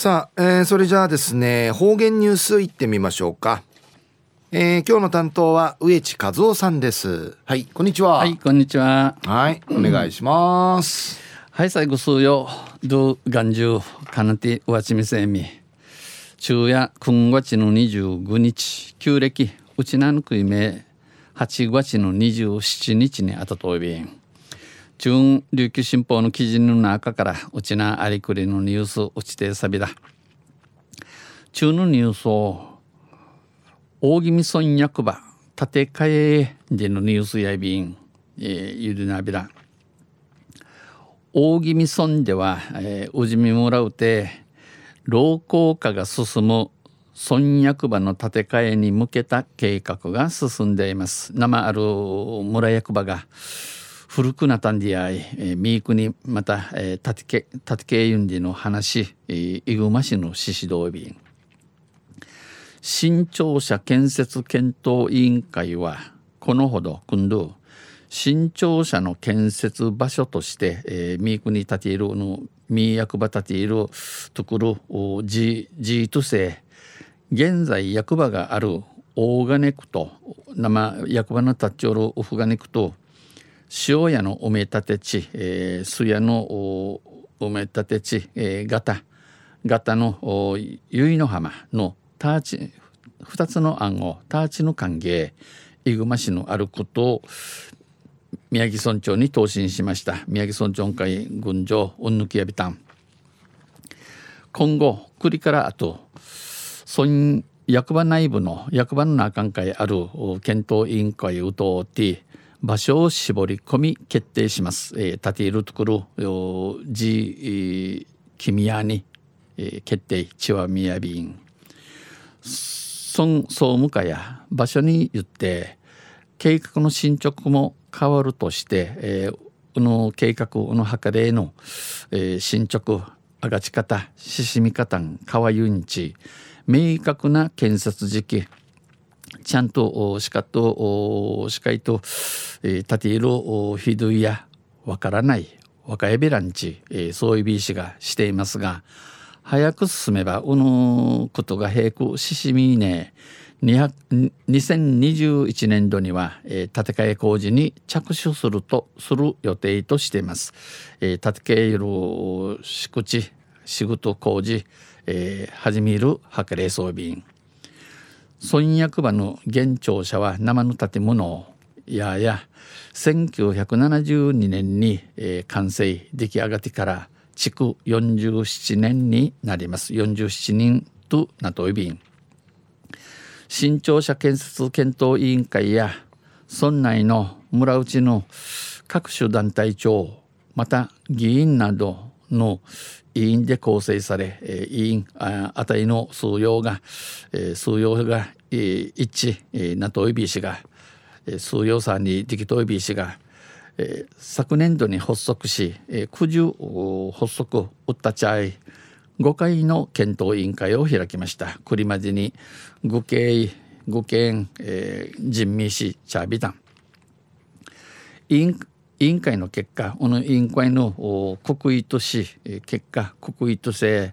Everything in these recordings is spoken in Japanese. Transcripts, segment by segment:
さあ、えー、それじゃあですね方言ニュースいってみましょうか、えー、今日の担当は植地和夫さんです。はいこんにちは。はいこんにちは。はいお願いします、はい最後数よ。ド元中かなてわちみせみ。昼夜9月の25日。旧暦うちなぬくいめ8月の27日にあたといびん中琉球新報の記事の中からうちなありくりのニュースうちてさびだ。中のニュースを大宜味村役場建て替えでのニュースやびん、えー、ゆるなびら。大宜味村では、えー、うじみもらうて老朽化が進む村役場の建て替えに向けた計画が進んでいます。生ある村役場が古くなったんでやい、えー、ミークにまた、えー、たてけたてけゆんじの話、えー、イグマ市の獅子道便新庁舎建設検討委員会はこのほど今度新庁舎の建設場所として、えー、ミークに建ているのミー役場建ているところジートセ現在役場がある大金区と生役場の立ち寄るオフガネ区と塩屋の埋め立て地、えー、須屋の埋め立て地、えー、型型の由比の浜のターチ2つの案をターチの歓迎伊熊市のあることを宮城村長に答申しました。宮城村長会群青うんぬきやびたん。今後栗からあと村役場内部の役場の中会ある検討委員会を通って場所を絞り込み決定します。えー、立ているところ、じ、君やに、えー、決定、ちわみやびん。村総務課や場所によって計画の進捗も変わるとして、えー、この計画の計れの、えー、進捗あがち方ししみ方川ゆんち明確な建設時期ちゃんとしかとしかいと、え、立ているひどいやわからない若いベランチ、えー、そういうビーシがしていますが早く進めばうぬことが並行ししみね2021年度には、えー、建て替え工事に着手するとする予定としています。えー、建て替える敷地仕事工事、えー、始める計れ装備村役場の現庁舎は生の建物やや1972年に、えー、完成出来上がってから築47年になります47人となといびん新庁舎建設検討委員会や村内の村内の各種団体長また議員などの委員で構成され、えー、委員あたりの数用が、えー、数用が、えー、一致、えー、なといびしが、えー、数用さんにできといびしが、えー、昨年度に発足し、えー、九十発足うったちゃい5回の検討委員会を開きました。栗までに愚形愚県、えー、人民市チャービタン。委員委員会の結果この委員会の国威とし結果国威とせ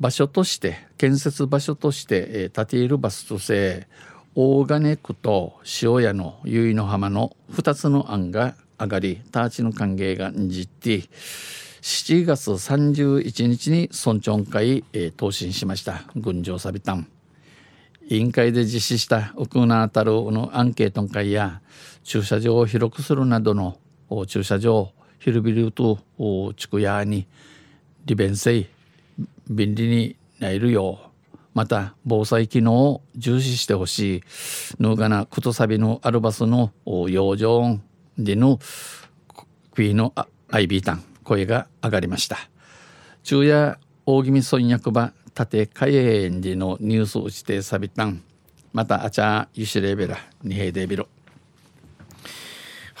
場所として建設場所として建ているバスとせ大金区と塩屋の由比の浜の2つの案が上がりターチの歓迎がんじって7月31日に村長会、えー、答申しました。群青サビタン委員会で実施した奥名あたるのアンケートの会や駐車場を広くするなどの駐車場広々と地区屋に利便性便利になるようまた防災機能を重視してほしいヌーガナクトサビのアルバスの養生でのクイーのアイビータン声が上がりました。昼夜大宜味村役場立海園でのニュースを指定さびたんまたあちゃゆしレベラ二平デビロ。